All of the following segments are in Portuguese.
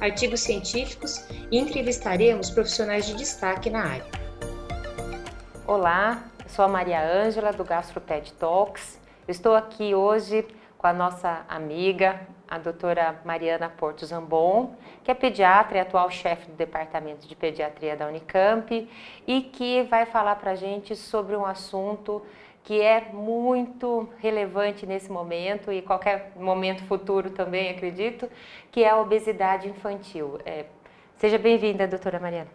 artigos científicos e entrevistaremos profissionais de destaque na área. Olá, eu sou a Maria Ângela do GastroPed Talks. Eu estou aqui hoje com a nossa amiga, a doutora Mariana Porto Zambon, que é pediatra e atual chefe do Departamento de Pediatria da Unicamp e que vai falar para a gente sobre um assunto que é muito relevante nesse momento e qualquer momento futuro também, acredito, que é a obesidade infantil. É, seja bem-vinda, doutora Mariana.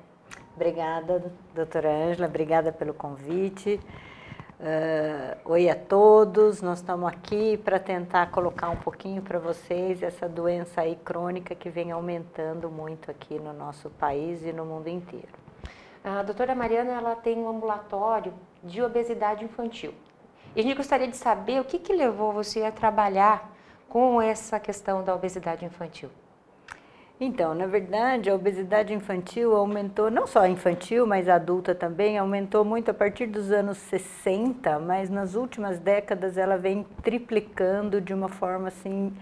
Obrigada, doutora Ângela, obrigada pelo convite. Uh, oi a todos, nós estamos aqui para tentar colocar um pouquinho para vocês essa doença aí crônica que vem aumentando muito aqui no nosso país e no mundo inteiro. A doutora Mariana ela tem um ambulatório de obesidade infantil. E a gente gostaria de saber o que, que levou você a trabalhar com essa questão da obesidade infantil. Então, na verdade, a obesidade infantil aumentou, não só infantil, mas adulta também, aumentou muito a partir dos anos 60, mas nas últimas décadas ela vem triplicando de uma forma assim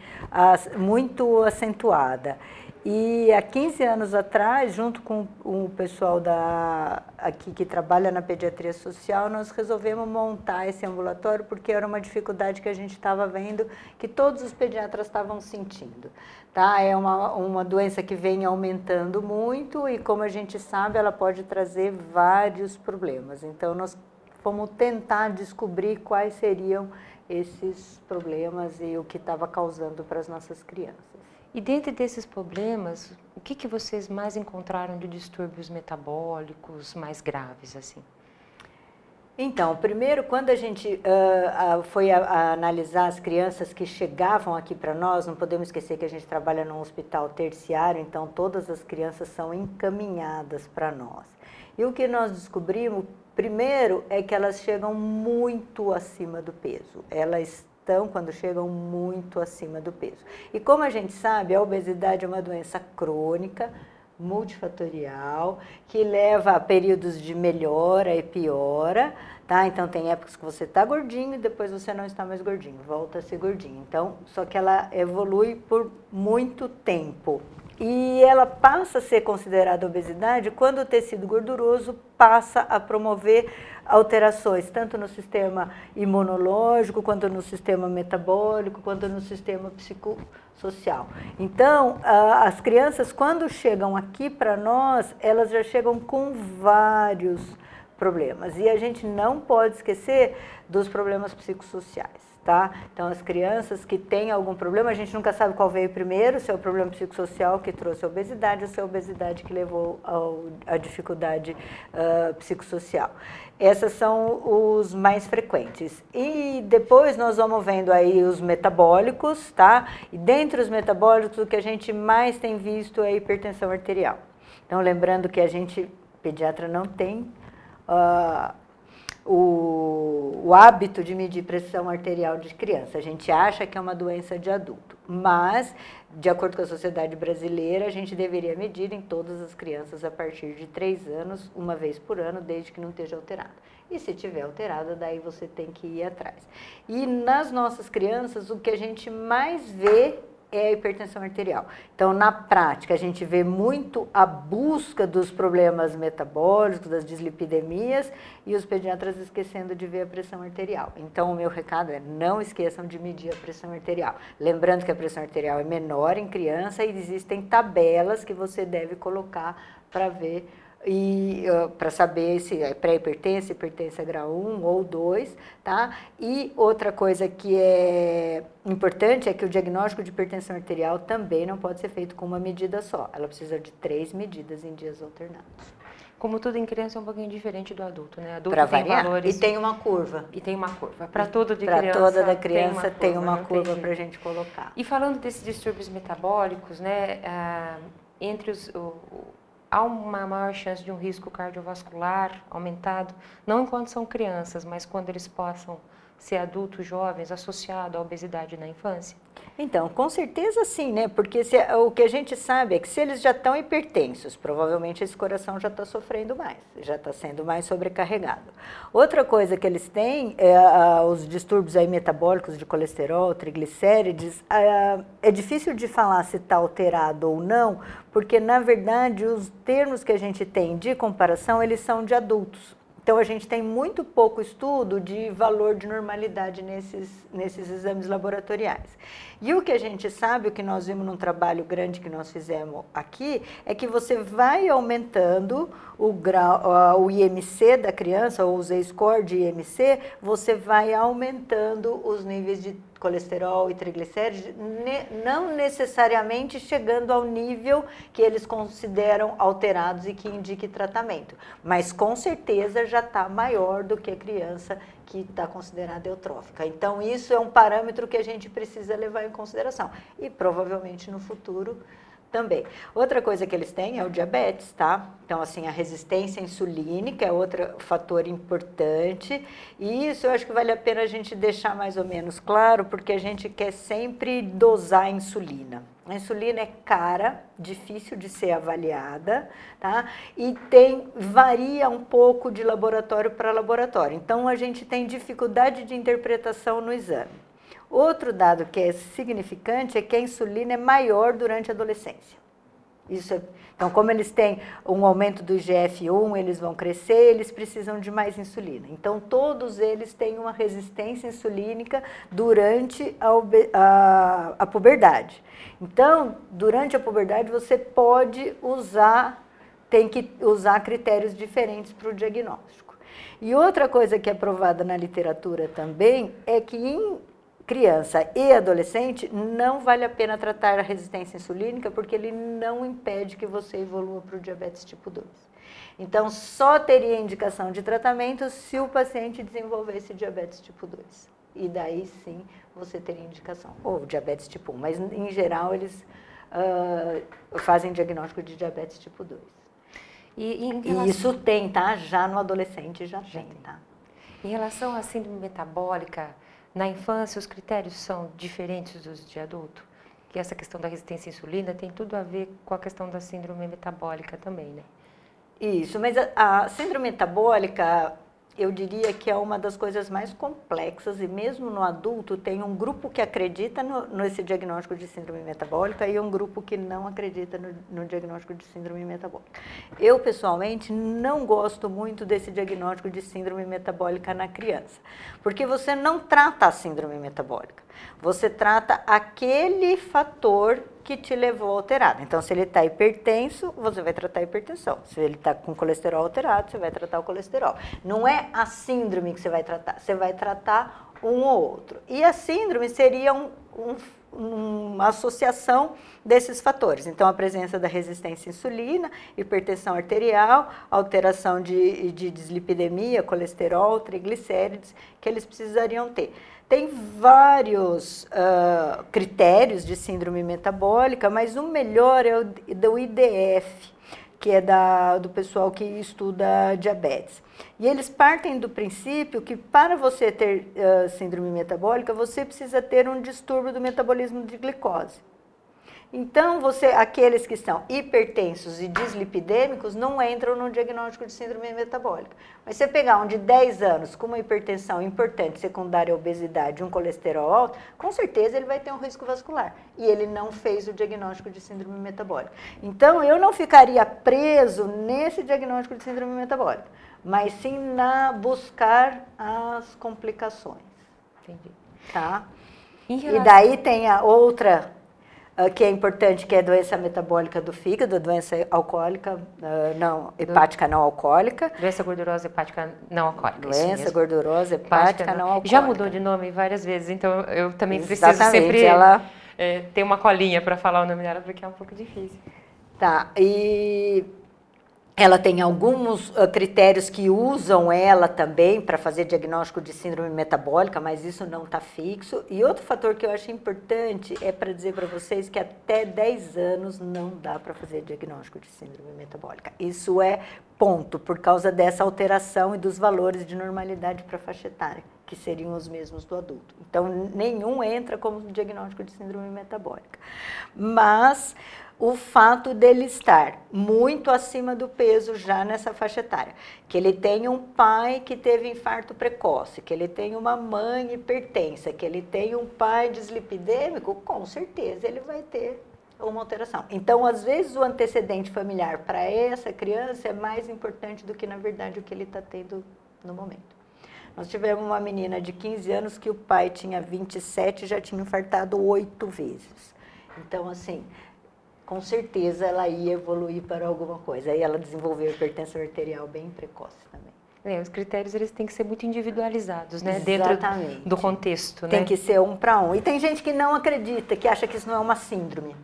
muito acentuada. E há 15 anos atrás, junto com o pessoal da, aqui que trabalha na pediatria social, nós resolvemos montar esse ambulatório porque era uma dificuldade que a gente estava vendo que todos os pediatras estavam sentindo. Tá? É uma, uma doença que vem aumentando muito e, como a gente sabe, ela pode trazer vários problemas. Então, nós fomos tentar descobrir quais seriam esses problemas e o que estava causando para as nossas crianças. E dentro desses problemas, o que, que vocês mais encontraram de distúrbios metabólicos mais graves assim? Então, primeiro, quando a gente uh, uh, foi a, a analisar as crianças que chegavam aqui para nós, não podemos esquecer que a gente trabalha num hospital terciário, então todas as crianças são encaminhadas para nós. E o que nós descobrimos, primeiro, é que elas chegam muito acima do peso. Elas quando chegam, muito acima do peso. E como a gente sabe, a obesidade é uma doença crônica, multifatorial, que leva a períodos de melhora e piora, tá? Então tem épocas que você está gordinho e depois você não está mais gordinho, volta a ser gordinho. Então, só que ela evolui por muito tempo. E ela passa a ser considerada obesidade quando o tecido gorduroso passa a promover alterações, tanto no sistema imunológico, quanto no sistema metabólico, quanto no sistema psicossocial. Então, as crianças, quando chegam aqui para nós, elas já chegam com vários problemas. E a gente não pode esquecer dos problemas psicossociais tá? Então, as crianças que têm algum problema, a gente nunca sabe qual veio primeiro, se é o problema psicossocial que trouxe a obesidade ou se é a obesidade que levou à dificuldade uh, psicossocial. Essas são os mais frequentes. E depois nós vamos vendo aí os metabólicos, tá? E dentre os metabólicos, o que a gente mais tem visto é a hipertensão arterial. Então, lembrando que a gente, pediatra, não tem... Uh, o, o, hábito de medir pressão arterial de criança. A gente acha que é uma doença de adulto, mas, de acordo com a Sociedade Brasileira, a gente deveria medir em todas as crianças a partir de 3 anos, uma vez por ano, desde que não esteja alterada. E se tiver alterada, daí você tem que ir atrás. E nas nossas crianças, o que a gente mais vê é a hipertensão arterial. Então, na prática, a gente vê muito a busca dos problemas metabólicos, das dislipidemias, e os pediatras esquecendo de ver a pressão arterial. Então, o meu recado é não esqueçam de medir a pressão arterial. Lembrando que a pressão arterial é menor em criança e existem tabelas que você deve colocar para ver e uh, para saber se é pré-hipertensa, hipertensa grau 1 ou 2, tá? E outra coisa que é importante é que o diagnóstico de hipertensão arterial também não pode ser feito com uma medida só. Ela precisa de três medidas em dias alternados. Como tudo em criança é um pouquinho diferente do adulto, né? Adulto pra tem variar. valores. E tem uma curva. E tem uma curva. Para tudo de pra criança. Para toda da criança tem uma curva, curva para a gente colocar. E falando desses distúrbios metabólicos, né? Ah, entre os, o, há uma maior chance de um risco cardiovascular aumentado, não enquanto são crianças, mas quando eles possam ser adultos jovens associado à obesidade na infância? Então, com certeza sim, né? Porque se, o que a gente sabe é que se eles já estão hipertensos, provavelmente esse coração já está sofrendo mais, já está sendo mais sobrecarregado. Outra coisa que eles têm é os distúrbios aí metabólicos de colesterol, triglicérides. É difícil de falar se está alterado ou não, porque na verdade os termos que a gente tem de comparação eles são de adultos. Então, a gente tem muito pouco estudo de valor de normalidade nesses, nesses exames laboratoriais. E o que a gente sabe, o que nós vimos num trabalho grande que nós fizemos aqui, é que você vai aumentando o, grau, o IMC da criança, ou o Z-score de IMC, você vai aumentando os níveis de colesterol e triglicéridos, não necessariamente chegando ao nível que eles consideram alterados e que indique tratamento, mas com certeza já está maior do que a criança que está considerada eutrófica. Então, isso é um parâmetro que a gente precisa levar em consideração. E provavelmente no futuro também. Outra coisa que eles têm é o diabetes, tá? Então, assim, a resistência insulínica é outro fator importante. E isso eu acho que vale a pena a gente deixar mais ou menos claro, porque a gente quer sempre dosar a insulina. A insulina é cara, difícil de ser avaliada, tá? E tem varia um pouco de laboratório para laboratório. Então a gente tem dificuldade de interpretação no exame. Outro dado que é significante é que a insulina é maior durante a adolescência. Isso é, então, como eles têm um aumento do IGF-1, eles vão crescer, eles precisam de mais insulina. Então, todos eles têm uma resistência insulínica durante a, a, a puberdade. Então, durante a puberdade, você pode usar, tem que usar critérios diferentes para o diagnóstico. E outra coisa que é provada na literatura também é que em criança e adolescente, não vale a pena tratar a resistência insulínica porque ele não impede que você evolua para o diabetes tipo 2. Então, só teria indicação de tratamento se o paciente desenvolvesse diabetes tipo 2. E daí sim você teria indicação. Ou diabetes tipo 1, mas em geral eles uh, fazem diagnóstico de diabetes tipo 2. E, relação... e, isso tem, tá? Já no adolescente já, já tem, tem, tá? Em relação à síndrome metabólica, na infância, os critérios são diferentes dos de adulto? Que essa questão da resistência à insulina tem tudo a ver com a questão da síndrome metabólica também, né? Isso, mas a, a síndrome metabólica, eu diria que é uma das coisas mais complexas e mesmo no adulto tem um grupo que acredita no, nesse diagnóstico de síndrome metabólica e um grupo que não acredita no, no, diagnóstico de síndrome metabólica. Eu, pessoalmente, não gosto muito desse diagnóstico de síndrome metabólica na criança, porque você não trata a síndrome metabólica, você trata aquele fator que te levou alterado. Então, se ele está hipertenso, você vai tratar a hipertensão. Se ele está com colesterol alterado, você vai tratar o colesterol. Não é a síndrome que você vai tratar, você vai tratar um ou outro. E a síndrome seria um, um uma associação desses fatores. Então, a presença da resistência à insulina, hipertensão arterial, alteração de, de dislipidemia, colesterol, triglicérides, que eles precisariam ter. Tem vários uh, critérios de síndrome metabólica, mas o melhor é o do IDF, que é da, do pessoal que estuda diabetes. E eles partem do princípio que para você ter uh, síndrome metabólica, você precisa ter um distúrbio do metabolismo de glicose. Então, você, aqueles que são hipertensos e dislipidêmicos não entram no diagnóstico de síndrome metabólica. Mas você pegar um de 10 anos com uma hipertensão importante, secundária à obesidade, um colesterol alto, com certeza ele vai ter um risco vascular. E ele não fez o diagnóstico de síndrome metabólica. Então, eu não ficaria preso nesse diagnóstico de síndrome metabólica, mas sim na buscar as complicações. Entendi. Tá? E daí tem a outra que é importante, que é a doença metabólica do fígado, doença alcoólica, uh, não, hepática não alcoólica. Doença gordurosa hepática não alcoólica. Doença gordurosa hepática, hepática não, não, alcoólica. Já mudou de nome várias vezes, então eu também Exatamente, preciso sempre ela... é, ter uma colinha para falar o nome dela, porque é um pouco difícil. Tá, e ela tem alguns uh, critérios que usam ela também para fazer diagnóstico de síndrome metabólica, mas isso não está fixo. E outro fator que eu acho importante é para dizer para vocês que até 10 anos não dá para fazer diagnóstico de síndrome metabólica. Isso é ponto, por causa dessa alteração e dos valores de normalidade para faixa etária, que seriam os mesmos do adulto. Então, nenhum entra como diagnóstico de síndrome metabólica. Mas o fato dele estar muito acima do peso já nessa faixa etária, que ele tem um pai que teve infarto precoce, que ele tem uma mãe hipertensa, que ele tem um pai dislipidêmico, com certeza ele vai ter uma alteração. Então, às vezes, o antecedente familiar para essa criança é mais importante do que, na verdade, o que ele está tendo no momento. Nós tivemos uma menina de 15 anos que o pai tinha 27 e já tinha infartado oito vezes. Então, assim, com certeza ela ia evoluir para alguma coisa. Aí ela desenvolveu hipertensão arterial bem precoce também. É, os critérios eles têm que ser muito individualizados, né? Exatamente. Dentro do contexto, né? Tem que ser um para um. E tem gente que não acredita, que acha que isso não é uma síndrome.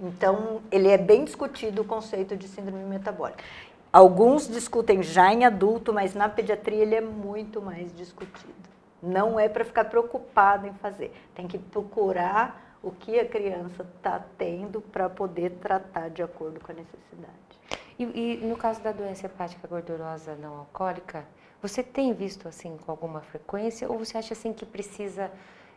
Então, ele é bem discutido o conceito de síndrome metabólica. Alguns discutem já em adulto, mas na pediatria ele é muito mais discutido. Não é para ficar preocupado em fazer. Tem que procurar o que a criança está tendo para poder tratar de acordo com a necessidade. E, e, no caso da doença hepática gordurosa não alcoólica, você tem visto assim com alguma frequência ou você acha assim que precisa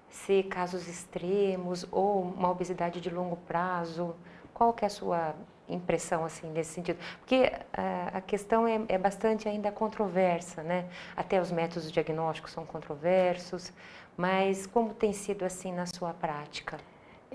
ser casos extremos ou uma obesidade de longo prazo? Qual que é a sua impressão assim nesse sentido? Porque a, a questão é, é, bastante ainda controversa, né? Até os métodos diagnósticos são controversos, mas como tem sido assim na sua prática?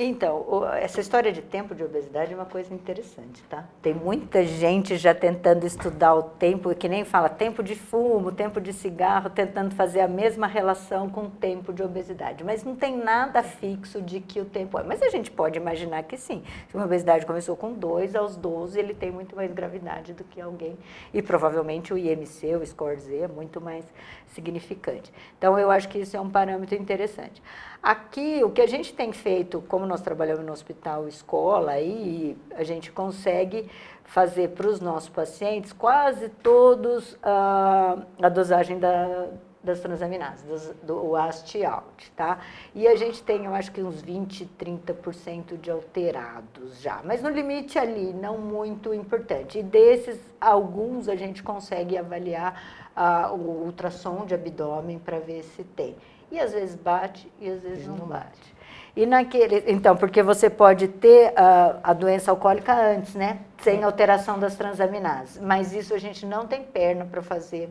Então, essa história de tempo de obesidade é uma coisa interessante, tá? Tem muita gente já tentando estudar o tempo, que nem fala tempo de fumo, tempo de cigarro, tentando fazer a mesma relação com o tempo de obesidade. Mas não tem nada fixo de que o tempo é. Mas a gente pode imaginar que sim. Se uma obesidade começou com 2, aos 12 ele tem muito mais gravidade do que alguém. E provavelmente o IMC, o score Z, é muito mais significante. Então, eu acho que isso é um parâmetro interessante. Aqui, o que a gente tem feito, como nós trabalhamos no hospital escola, aí a gente consegue fazer para os nossos pacientes quase todos uh, a dosagem da, das transaminases, do, do AST-ALT, tá? E a gente tem, eu acho que uns 20, 30% de alterados já, mas no limite ali, não muito importante. E desses, alguns a gente consegue avaliar uh, o ultrassom de abdômen para ver se tem e às vezes bate e às vezes não, não bate. E naquele, então, porque você pode ter a, a doença alcoólica antes, né? Sem alteração das transaminases. Mas isso a gente não tem perna para fazer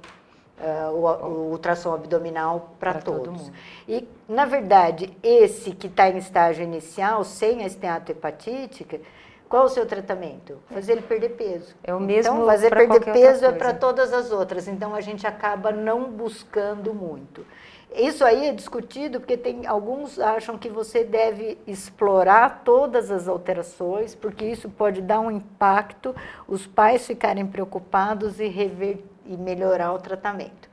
uh, o, o, ultrassom abdominal para todos. Todo e, na verdade, esse que está em estágio inicial, sem a esteatohepatítica, qual o seu tratamento? Fazer ele perder peso. É o mesmo. Então, fazer perder peso é para todas as outras. Então, a gente acaba não buscando muito. Isso aí é discutido porque tem alguns acham que você deve explorar todas as alterações, porque isso pode dar um impacto, os pais ficarem preocupados e rever e melhorar o tratamento.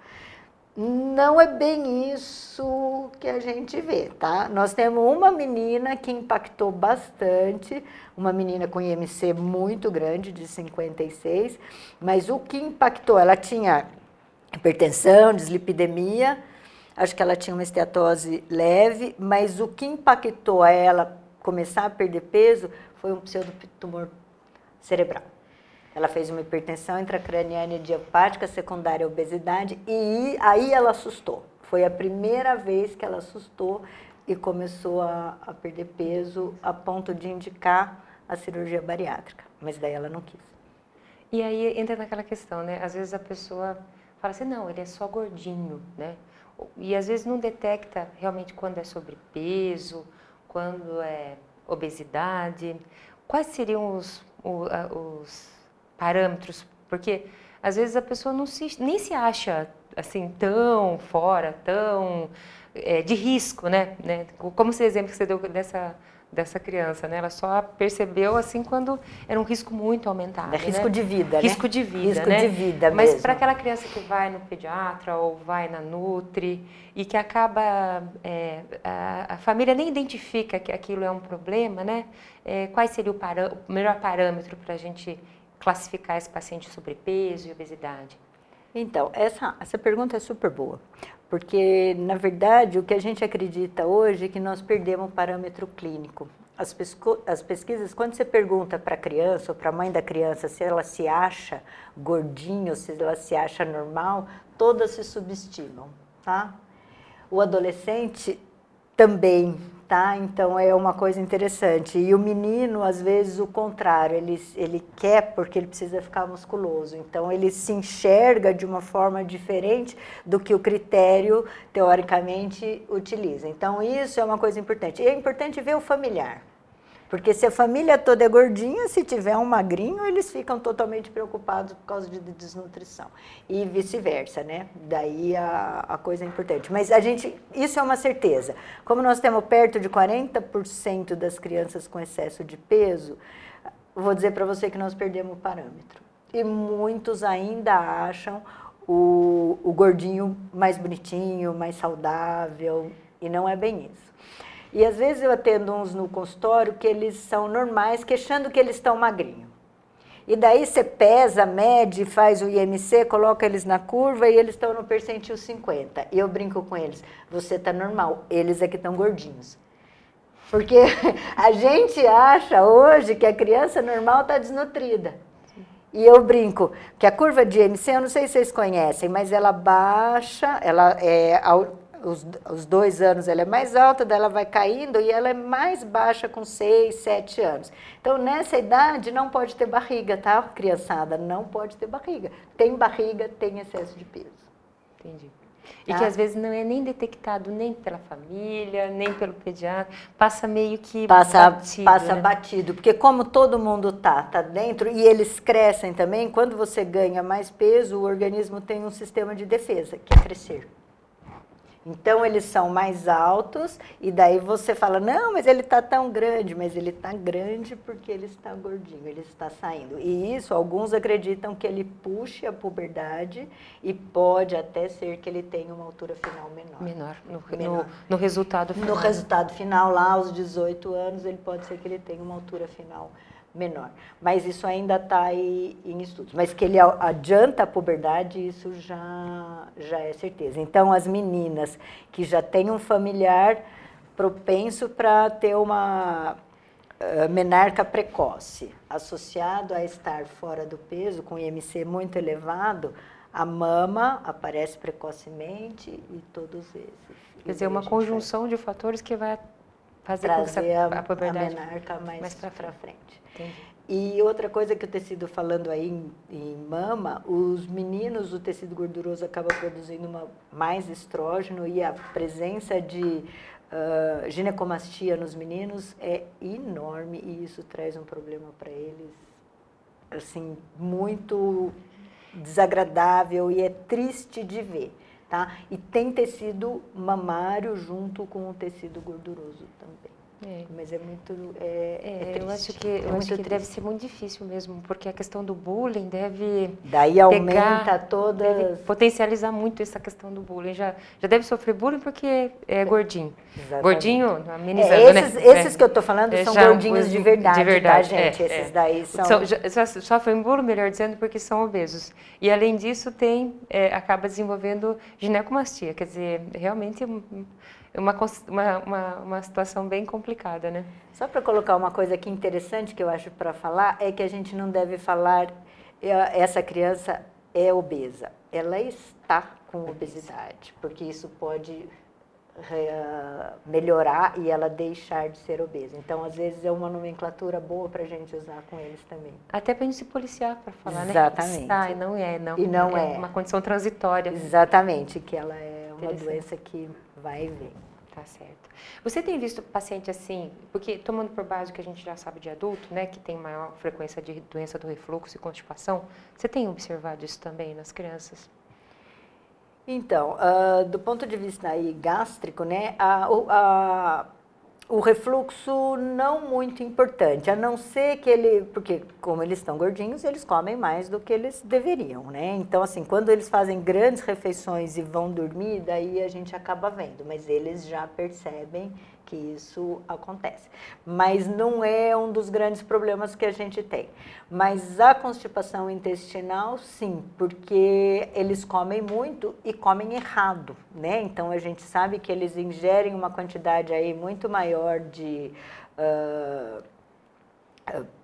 Não é bem isso que a gente vê, tá? Nós temos uma menina que impactou bastante, uma menina com IMC muito grande, de 56, mas o que impactou, ela tinha hipertensão, dislipidemia, Acho que ela tinha uma esteatose leve, mas o que impactou a ela começar a perder peso foi um pseudotumor cerebral. Ela fez uma hipertensão intracraniana idiopática secundária à obesidade e aí ela assustou. Foi a primeira vez que ela assustou e começou a, a perder peso a ponto de indicar a cirurgia bariátrica. Mas daí ela não quis. E aí entra naquela questão, né? Às vezes a pessoa fala assim, não, ele é só gordinho, né? E às vezes não detecta realmente quando é sobrepeso, quando é obesidade. Quais seriam os, os parâmetros? Porque às vezes a pessoa não se, nem se acha assim tão fora, tão é, de risco, né? né? Como esse exemplo que você deu dessa dessa criança, né? Ela só percebeu assim quando era um risco muito aumentado. É risco né? de vida, Risco né? de vida, Risco né? de vida Mas para aquela criança que vai no pediatra ou vai na Nutri e que acaba é, a, a, família nem identifica que aquilo é um problema, né? É, qual seria o, o melhor parâmetro para a gente classificar esse paciente sobrepeso e obesidade? Então, essa, essa pergunta é super boa, porque, na verdade, o que a gente acredita hoje é que nós perdemos o parâmetro clínico. As, as pesquisas, quando você pergunta para a criança ou para a mãe da criança se ela se acha gordinha ou se ela se acha normal, todas se subestimam, tá? O adolescente também, tá? Então é uma coisa interessante. E o menino, às vezes, o contrário, ele, ele quer porque ele precisa ficar musculoso. Então ele se enxerga de uma forma diferente do que o critério, teoricamente, utiliza. Então isso é uma coisa importante. E é importante ver o familiar. Porque se a família toda é gordinha, se tiver um magrinho, eles ficam totalmente preocupados por causa de desnutrição. E vice-versa, né? Daí a, a coisa é importante. Mas a gente, isso é uma certeza. Como nós temos perto de 40% das crianças com excesso de peso, vou dizer para você que nós perdemos o parâmetro. E muitos ainda acham o, o gordinho mais bonitinho, mais saudável, e não é bem isso. E às vezes eu atendo uns no consultório que eles são normais, queixando que eles estão magrinhos. E daí você pesa, mede, faz o IMC, coloca eles na curva e eles estão no percentil 50. E eu brinco com eles, você está normal, eles é que estão gordinhos. Porque a gente acha hoje que a criança normal está desnutrida. E eu brinco que a curva de IMC, eu não sei se vocês conhecem, mas ela baixa, ela é os, os dois anos ela é mais alta, daí ela vai caindo e ela é mais baixa com seis, sete anos. Então, nessa idade, não pode ter barriga, tá, criançada? Não pode ter barriga. Tem barriga, tem excesso de peso. Entendi. E tá? que às vezes não é nem detectado nem pela família, nem pelo pediatra, passa meio que passa batido. Passa né? batido, porque como todo mundo tá, tá dentro, e eles crescem também, quando você ganha mais peso, o organismo tem um sistema de defesa, que é crescer. Então eles são mais altos e daí você fala, não, mas ele está tão grande, mas ele está grande porque ele está gordinho, ele está saindo. E isso, alguns acreditam que ele puxe a puberdade e pode até ser que ele tenha uma altura final menor. Menor, no, menor. no, no resultado final. No resultado final, lá aos 18 anos, ele pode ser que ele tenha uma altura final menor menor. Mas isso ainda está em estudos. Mas que ele adianta a puberdade, isso já, já é certeza. Então, as meninas que já têm um familiar propenso para ter uma uh, menarca precoce, associado a estar fora do peso, com IMC muito elevado, a mama aparece precocemente e todos esses. Quer dizer, uma conjunção de fatores que vai fazer com que a, a, a menarca mais, mais para frente. Entendi. E outra coisa que o tecido falando aí em, em, mama, os meninos, o tecido gorduroso acaba produzindo uma, mais estrógeno e a presença de uh, ginecomastia nos meninos é enorme e isso traz um problema para eles, assim, muito desagradável e é triste de ver, tá? E tem tecido mamário junto com o tecido gorduroso também. É. Mas é muito. É, é, é eu acho que, eu é acho que deve ser muito difícil mesmo, porque a questão do bullying deve. Daí aumenta pegar, todas. Potencializar muito essa questão do bullying. Já, já deve sofrer bullying porque é gordinho. Exatamente. Gordinho, amenizando, é, esses, né? Esses que eu estou falando são gordinhos de verdade, de verdade, tá, gente? esses daí são. são já, sofrem bullying, melhor dizendo, porque são obesos. E além disso, tem, acaba desenvolvendo ginecomastia. Quer dizer, realmente uma, uma, uma, uma situação bem complicada, né? Só para colocar uma coisa aqui interessante que eu acho para falar, é que a gente não deve falar é, essa criança é obesa. Ela está com obesidade, porque isso pode é, melhorar e ela deixar de ser obesa. Então, às vezes, é uma nomenclatura boa para a gente usar com eles também. Até para a gente se policiar para falar, Exatamente. né? Está, e não é, não. E não é, é. uma condição transitória. Exatamente, que ela é uma doença que vai e vem. Tá certo. Você tem visto paciente assim, porque tomando por base o que a gente já sabe de adulto, né, que tem maior frequência de doença do refluxo e constipação, você tem observado isso também nas crianças? Então, uh, do ponto de vista aí gástrico, né, a, a, o refluxo não muito importante, a não ser que ele, porque como eles estão gordinhos, eles comem mais do que eles deveriam, né? Então, assim, quando eles fazem grandes refeições e vão dormir, daí a gente acaba vendo, mas eles já percebem que isso acontece. Mas não é um dos grandes problemas que a gente tem. Mas a constipação intestinal, sim, porque eles comem muito e comem errado, né? Então a gente sabe que eles ingerem uma quantidade aí muito maior de uh,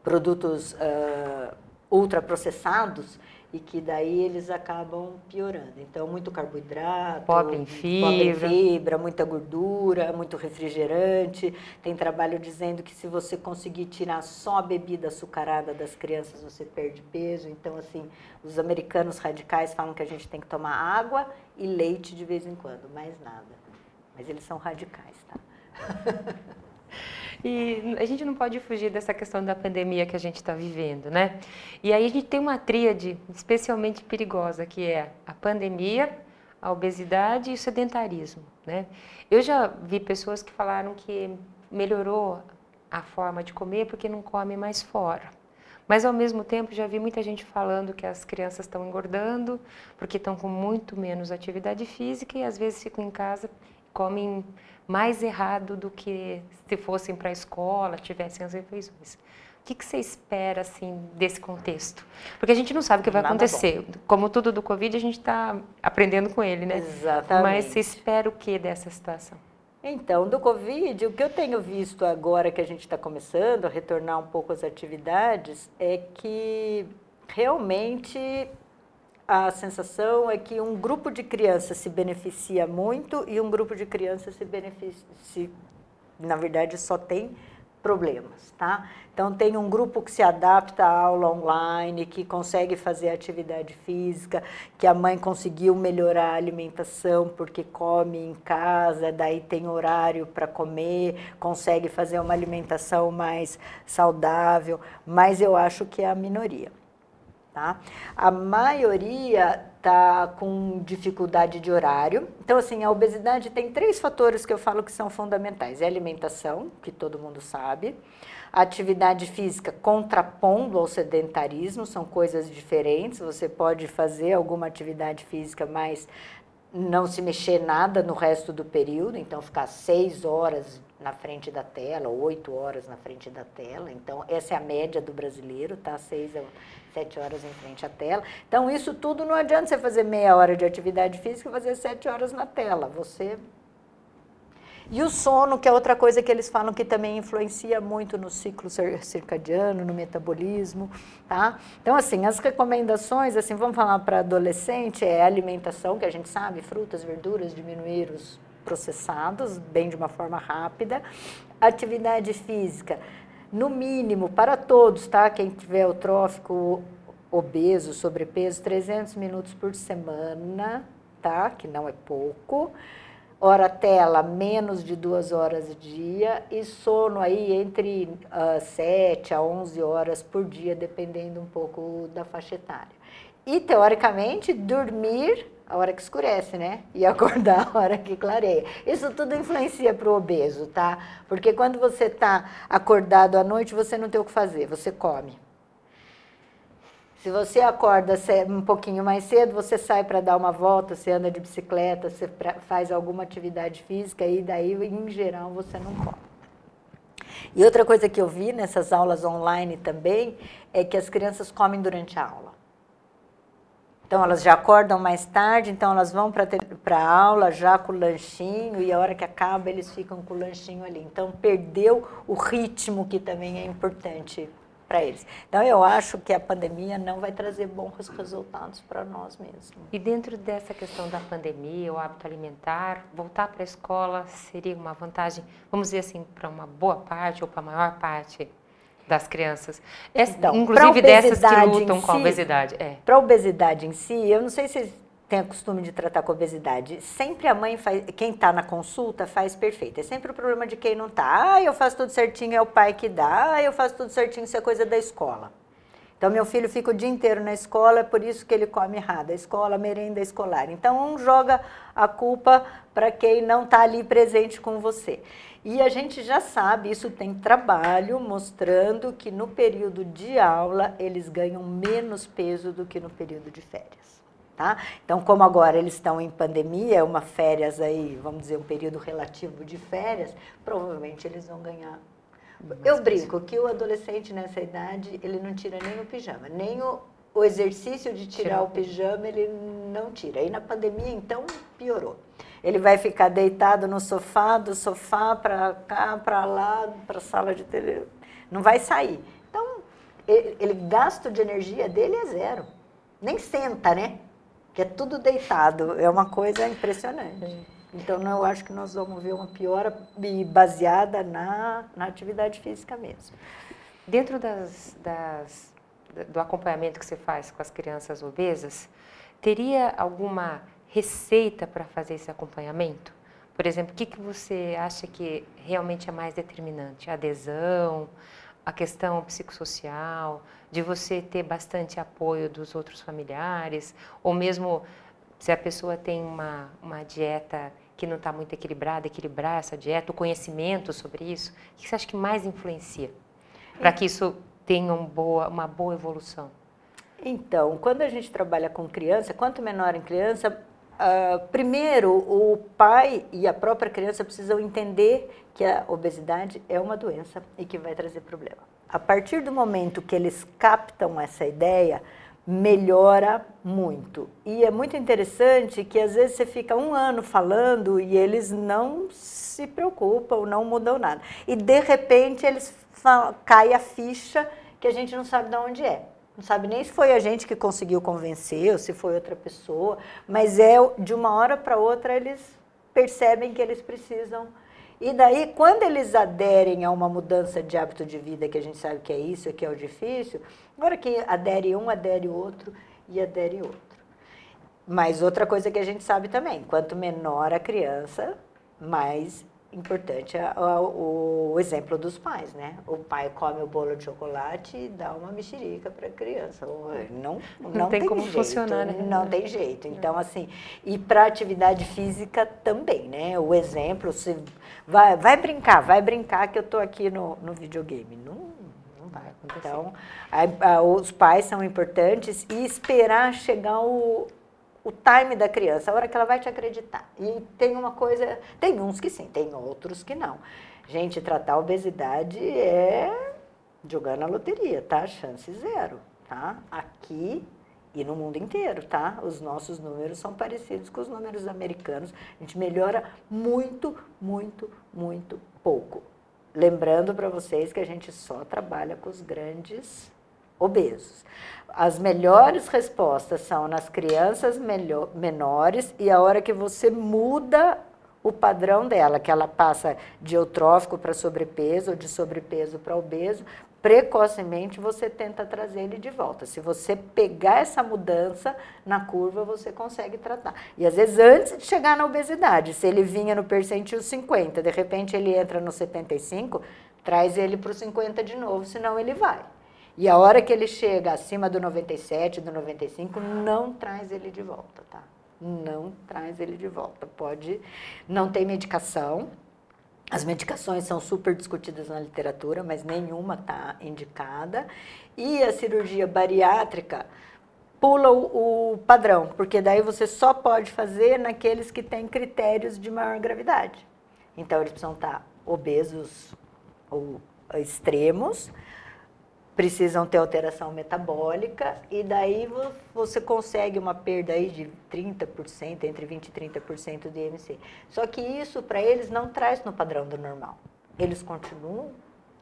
produtos uh, ultraprocessados e que daí eles acabam piorando. Então, muito carboidrato, pobre em fibra. pobre em fibra, muita gordura, muito refrigerante. Tem trabalho dizendo que se você conseguir tirar só a bebida açucarada das crianças, você perde peso. Então, assim, os americanos radicais falam que a gente tem que tomar água e leite de vez em quando, mais nada. Mas eles são radicais, tá? E a gente não pode fugir dessa questão da pandemia que a gente está vivendo, né? E aí a gente tem uma tríade especialmente perigosa, que é a pandemia, a obesidade e o sedentarismo, né? Eu já vi pessoas que falaram que melhorou a forma de comer porque não come mais fora. Mas ao mesmo tempo já vi muita gente falando que as crianças estão engordando porque estão com muito menos atividade física e às vezes ficam em casa comem mais errado do que se fossem para a escola, tivessem as refeições. O que, que, você espera assim desse contexto? Porque a gente não sabe o que vai Nada acontecer. Bom. Como tudo do Covid, a gente está aprendendo com ele, né? Exatamente. Mas você espera o que dessa situação? Então, do Covid, o que eu tenho visto agora que a gente está começando a retornar um pouco às atividades é que realmente a sensação é que um grupo de crianças se beneficia muito e um grupo de crianças se beneficia, na verdade, só tem problemas, tá? Então tem um grupo que se adapta à aula online, que consegue fazer atividade física, que a mãe conseguiu melhorar a alimentação porque come em casa, daí tem horário para comer, consegue fazer uma alimentação mais saudável, mas eu acho que é a minoria. Tá? A maioria está com dificuldade de horário. Então, assim, a obesidade tem três fatores que eu falo que são fundamentais. É alimentação, que todo mundo sabe. A atividade física contrapondo ao sedentarismo, são coisas diferentes. Você pode fazer alguma atividade física, mas não se mexer nada no resto do período. Então, ficar seis horas na frente da tela, oito horas na frente da tela. Então, essa é a média do brasileiro, tá? Seis, sete horas em frente à tela. Então, isso tudo não adianta você fazer meia hora de atividade física e fazer sete horas na tela. Você. E o sono, que é outra coisa que eles falam que também influencia muito no ciclo circadiano, no metabolismo, tá? Então, assim, as recomendações, assim, vamos falar para adolescente, é alimentação, que a gente sabe, frutas, verduras, diminuir os processados, bem de uma forma rápida. Atividade física, no mínimo, para todos, tá? Quem tiver o trófico obeso, sobrepeso, 300 minutos por semana, tá? Que não é pouco. Hora tela, menos de duas horas dia. E sono aí entre uh, ah, 7 a 11 horas por dia, dependendo um pouco da faixa etária. E, teoricamente, dormir a hora que escurece, né? E acordar a hora que clareia. Isso tudo influencia para o obeso, tá? Porque quando você está acordado à noite, você não tem o que fazer, você come. Se você acorda um pouquinho mais cedo, você sai para dar uma volta, você anda de bicicleta, você faz alguma atividade física e daí, em geral, você não come. E outra coisa que eu vi nessas aulas online também é que as crianças comem durante a aula. Então elas já acordam mais tarde, então elas vão para a aula já com o lanchinho e a hora que acaba eles ficam com o lanchinho ali. Então perdeu o ritmo que também é importante para eles. Então eu acho que a pandemia não vai trazer bons resultados para nós mesmos. E dentro dessa questão da pandemia, o hábito alimentar, voltar para a escola seria uma vantagem, vamos dizer assim, para uma boa parte ou para a maior parte das crianças. Então, inclusive dessas que lutam com a obesidade. É. Para a obesidade em si, eu não sei se vocês têm o costume de tratar com obesidade. Sempre a mãe faz, quem está na consulta faz perfeito. É sempre o problema de quem não está. Ah, eu faço tudo certinho, é o pai que dá. Ah, eu faço tudo certinho, isso é coisa da escola. Então, meu filho fica o dia inteiro na escola, é por isso que ele come errado. A escola, a merenda escolar. Então, um joga a culpa para quem não está ali presente com você. E a gente já sabe, isso tem trabalho mostrando que no período de aula eles ganham menos peso do que no período de férias. Tá? Então, como agora eles estão em pandemia, uma férias aí, vamos dizer, um período relativo de férias, provavelmente eles vão ganhar. Eu brinco que o adolescente nessa idade, ele não tira nem o pijama, nem o, o exercício de tirar o pijama, ele não tira. Aí na pandemia, então, piorou. Ele vai ficar deitado no sofá, do sofá para cá, para lá, para a sala de televisão. Não vai sair. Então, ele, ele gasto de energia dele é zero. Nem senta, né? que é tudo deitado. É uma coisa impressionante. É. Então, não, eu acho que nós vamos ver uma piora baseada na, na atividade física mesmo. Dentro das, das, do acompanhamento que você faz com as crianças obesas, teria alguma receita para fazer esse acompanhamento? Por exemplo, o que, que você acha que realmente é mais determinante? A adesão, a questão psicossocial, de você ter bastante apoio dos outros familiares, ou mesmo se a pessoa tem uma, uma dieta que não está muito equilibrada, equilibrar essa dieta, o conhecimento sobre isso, o que você acha que mais influencia para que isso tenha um boa, uma boa evolução? Então, quando a gente trabalha com criança, quanto menor em criança, uh, primeiro o pai e a própria criança precisam entender que a obesidade é uma doença e que vai trazer problema. A partir do momento que eles captam essa ideia, melhora muito. E é muito interessante que às vezes você fica um ano falando e eles não se preocupam, não mudam nada. E de repente eles falam, cai a ficha que a gente não sabe de onde é. Não sabe nem se foi a gente que conseguiu convencer ou se foi outra pessoa, mas é de uma hora para outra eles percebem que eles precisam e daí, quando eles aderem a uma mudança de hábito de vida, que a gente sabe que é isso, que é o difícil, agora que adere um, adere outro e adere outro. Mas outra coisa que a gente sabe também, quanto menor a criança, mais importante é o, exemplo dos pais, né? O pai come o bolo de chocolate e dá uma mexerica para a criança. Não, não, não tem, tem, como jeito, funcionar, né? Não tem jeito. Então, assim, e para atividade física também, né? O exemplo, se vai, vai brincar, vai brincar que eu estou aqui no, no videogame. Não, não vai acontecer. Então, a, a, os pais são importantes e esperar chegar o o time da criança, a hora que ela vai te acreditar. E tem uma coisa, tem uns que sim, tem outros que não. Gente, tratar a obesidade é jogar na loteria, tá? Chance zero, tá? Aqui e no mundo inteiro, tá? Os nossos números são parecidos com os números americanos. A gente melhora muito, muito, muito pouco. Lembrando para vocês que a gente só trabalha com os grandes obesos. As melhores respostas são nas crianças melhor, menores e a hora que você muda o padrão dela, que ela passa de eutrófico para sobrepeso, ou de sobrepeso para obeso, precocemente você tenta trazer ele de volta. Se você pegar essa mudança na curva, você consegue tratar. E às vezes antes de chegar na obesidade, se ele vinha no percentil 50, de repente ele entra no 75, traz ele para o 50 de novo, senão ele vai. E a hora que ele chega acima do 97, do 95, não traz ele de volta, tá? Não traz ele de volta. Pode, não tem medicação. As medicações são super discutidas na literatura, mas nenhuma está indicada. E a cirurgia bariátrica pula o, o, padrão, porque daí você só pode fazer naqueles que têm critérios de maior gravidade. Então, eles precisam estar tá obesos ou extremos, precisam ter alteração metabólica e daí você consegue uma perda aí de 30%, entre 20 e 30% de IMC. Só que isso para eles não traz no padrão do normal. Eles continuam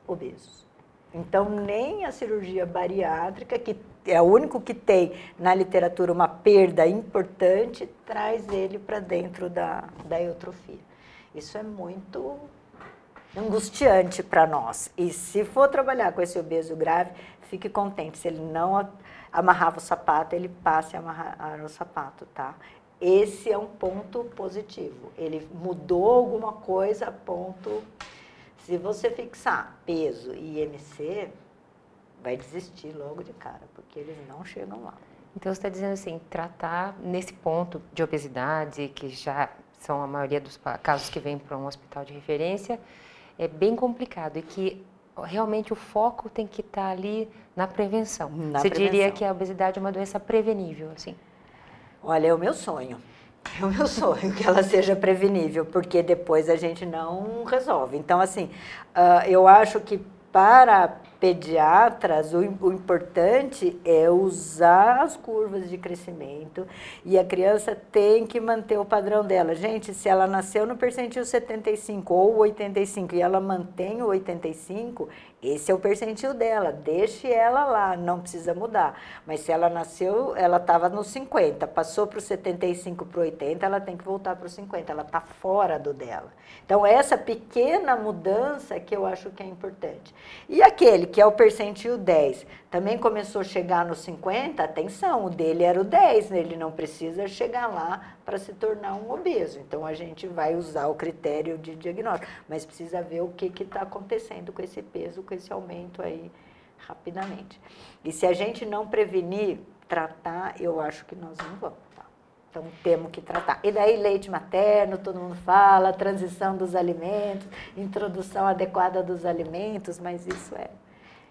obesos. Então nem a cirurgia bariátrica, que é o único que tem na literatura uma perda importante, traz ele para dentro da, da eutrofia. Isso é muito angustiante para nós. E se for trabalhar com esse obeso grave, fique contente. Se ele não amarrava o sapato, ele passe a amarrar o sapato, tá? Esse é um ponto positivo. Ele mudou alguma coisa ponto. Se você fixar peso e IMC, vai desistir logo de cara, porque eles não chegam lá. Então você está dizendo assim, tratar nesse ponto de obesidade, que já são a maioria dos casos que vêm para um hospital de referência, é bem complicado e que realmente o foco tem que estar tá ali na prevenção. Na Você prevenção. diria que a obesidade é uma doença prevenível, assim? Olha, é o meu sonho. É o meu sonho que ela seja prevenível, porque depois a gente não resolve. Então, assim, uh, eu acho que para pediatras, o, o, importante é usar as curvas de crescimento e a criança tem que manter o padrão dela. Gente, se ela nasceu no percentil 75 ou 85 e ela mantém o 85, esse é o percentil dela, deixe ela lá, não precisa mudar. Mas se ela nasceu, ela estava no 50, passou para o 75 para o 80, ela tem que voltar para o 50, ela está fora do dela. Então, essa pequena mudança que eu acho que é importante. E aquele que é o percentil 10, também começou a chegar no 50, atenção, o dele era o 10, né? ele não precisa chegar lá para se tornar um obeso. Então a gente vai usar o critério de diagnóstico, mas precisa ver o que está acontecendo com esse peso, com esse aumento aí rapidamente. E se a gente não prevenir, tratar, eu acho que nós não vamos. Tá? Então temos que tratar. E daí leite materno, todo mundo fala, transição dos alimentos, introdução adequada dos alimentos, mas isso é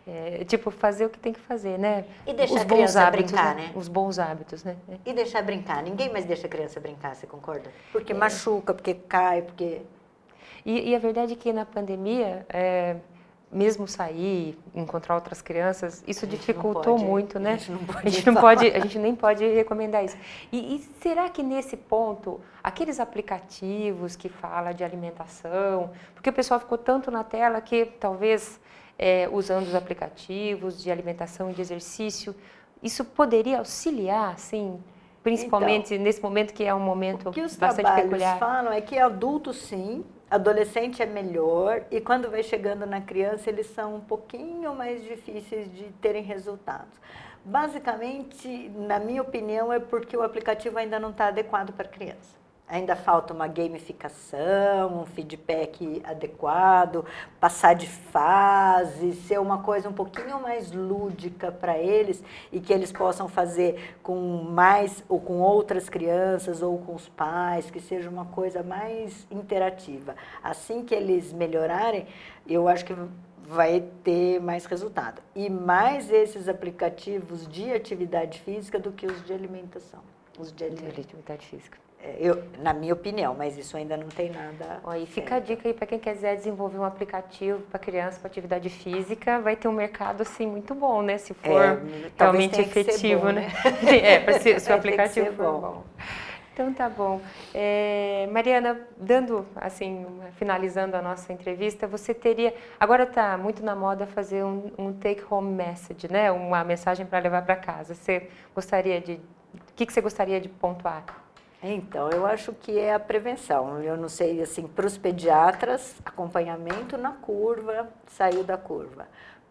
é, tipo, fazer o que tem que fazer, né? E deixar Os a criança hábitos, brincar, né? né? Os bons hábitos, né? E deixar brincar. Ninguém mais deixa a criança brincar, você concorda? Porque é. machuca, porque cai, porque... E, e, a verdade é que na pandemia, é, mesmo sair, encontrar outras crianças, isso dificultou pode, muito, né? A gente não pode, a gente, não pode, a gente nem pode recomendar isso. E, e, será que nesse ponto, aqueles aplicativos que falam de alimentação, porque o pessoal ficou tanto na tela que talvez é, usando os aplicativos de alimentação e de exercício. Isso poderia auxiliar, sim, principalmente então, nesse momento que é um momento que os bastante peculiar. falam é que adulto sim, adolescente é melhor e quando vai chegando na criança eles são um pouquinho mais difíceis de terem resultados. Basicamente, na minha opinião, é porque o aplicativo ainda não está adequado para a criança. Ainda falta uma gamificação, um feedback adequado, passar de fase, ser uma coisa um pouquinho mais lúdica para eles e que eles possam fazer com mais ou com outras crianças ou com os pais, que seja uma coisa mais interativa. Assim que eles melhorarem, eu acho que vai ter mais resultado. E mais esses aplicativos de atividade física do que os de alimentação. Os de atividade física. É, eu, na minha opinião, mas isso ainda não tem nada. Ó, e fica a dica aí para quem quiser desenvolver um aplicativo para criança para atividade física, vai ter um mercado assim muito bom, né? Se for é, realmente efetivo, bom, né? né? é, para se, se o aplicativo for bom. bom. Então tá bom. É, Mariana, dando assim, finalizando a nossa entrevista, você teria. Agora está muito na moda fazer um, um take home message, né? Uma mensagem para levar para casa. Você gostaria de. O que, que você gostaria de pontuar? Então, eu acho que é a prevenção. Eu não sei, assim, para os pediatras, acompanhamento na curva, saiu da curva.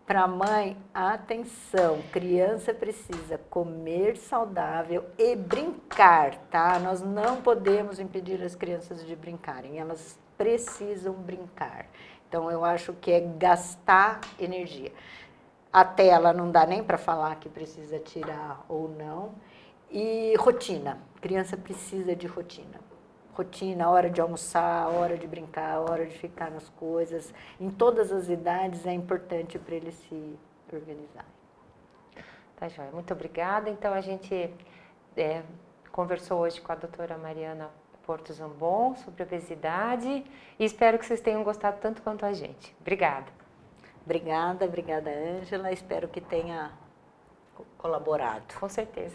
Para a mãe, atenção, criança precisa comer saudável e brincar, tá? Nós não podemos impedir as crianças de brincarem, elas precisam brincar. Então, eu acho que é gastar energia. A tela não dá nem para falar que precisa tirar ou não. E rotina. Criança precisa de rotina. Rotina, hora de almoçar, hora de brincar, hora de ficar nas coisas. Em todas as idades é importante para eles se organizarem. Tá, Joia. Muito obrigada. Então, a gente é, conversou hoje com a doutora Mariana Porto Zambon sobre obesidade e espero que vocês tenham gostado tanto quanto a gente. Obrigada. Obrigada, obrigada, Ângela. Espero que tenha colaborado. Com certeza.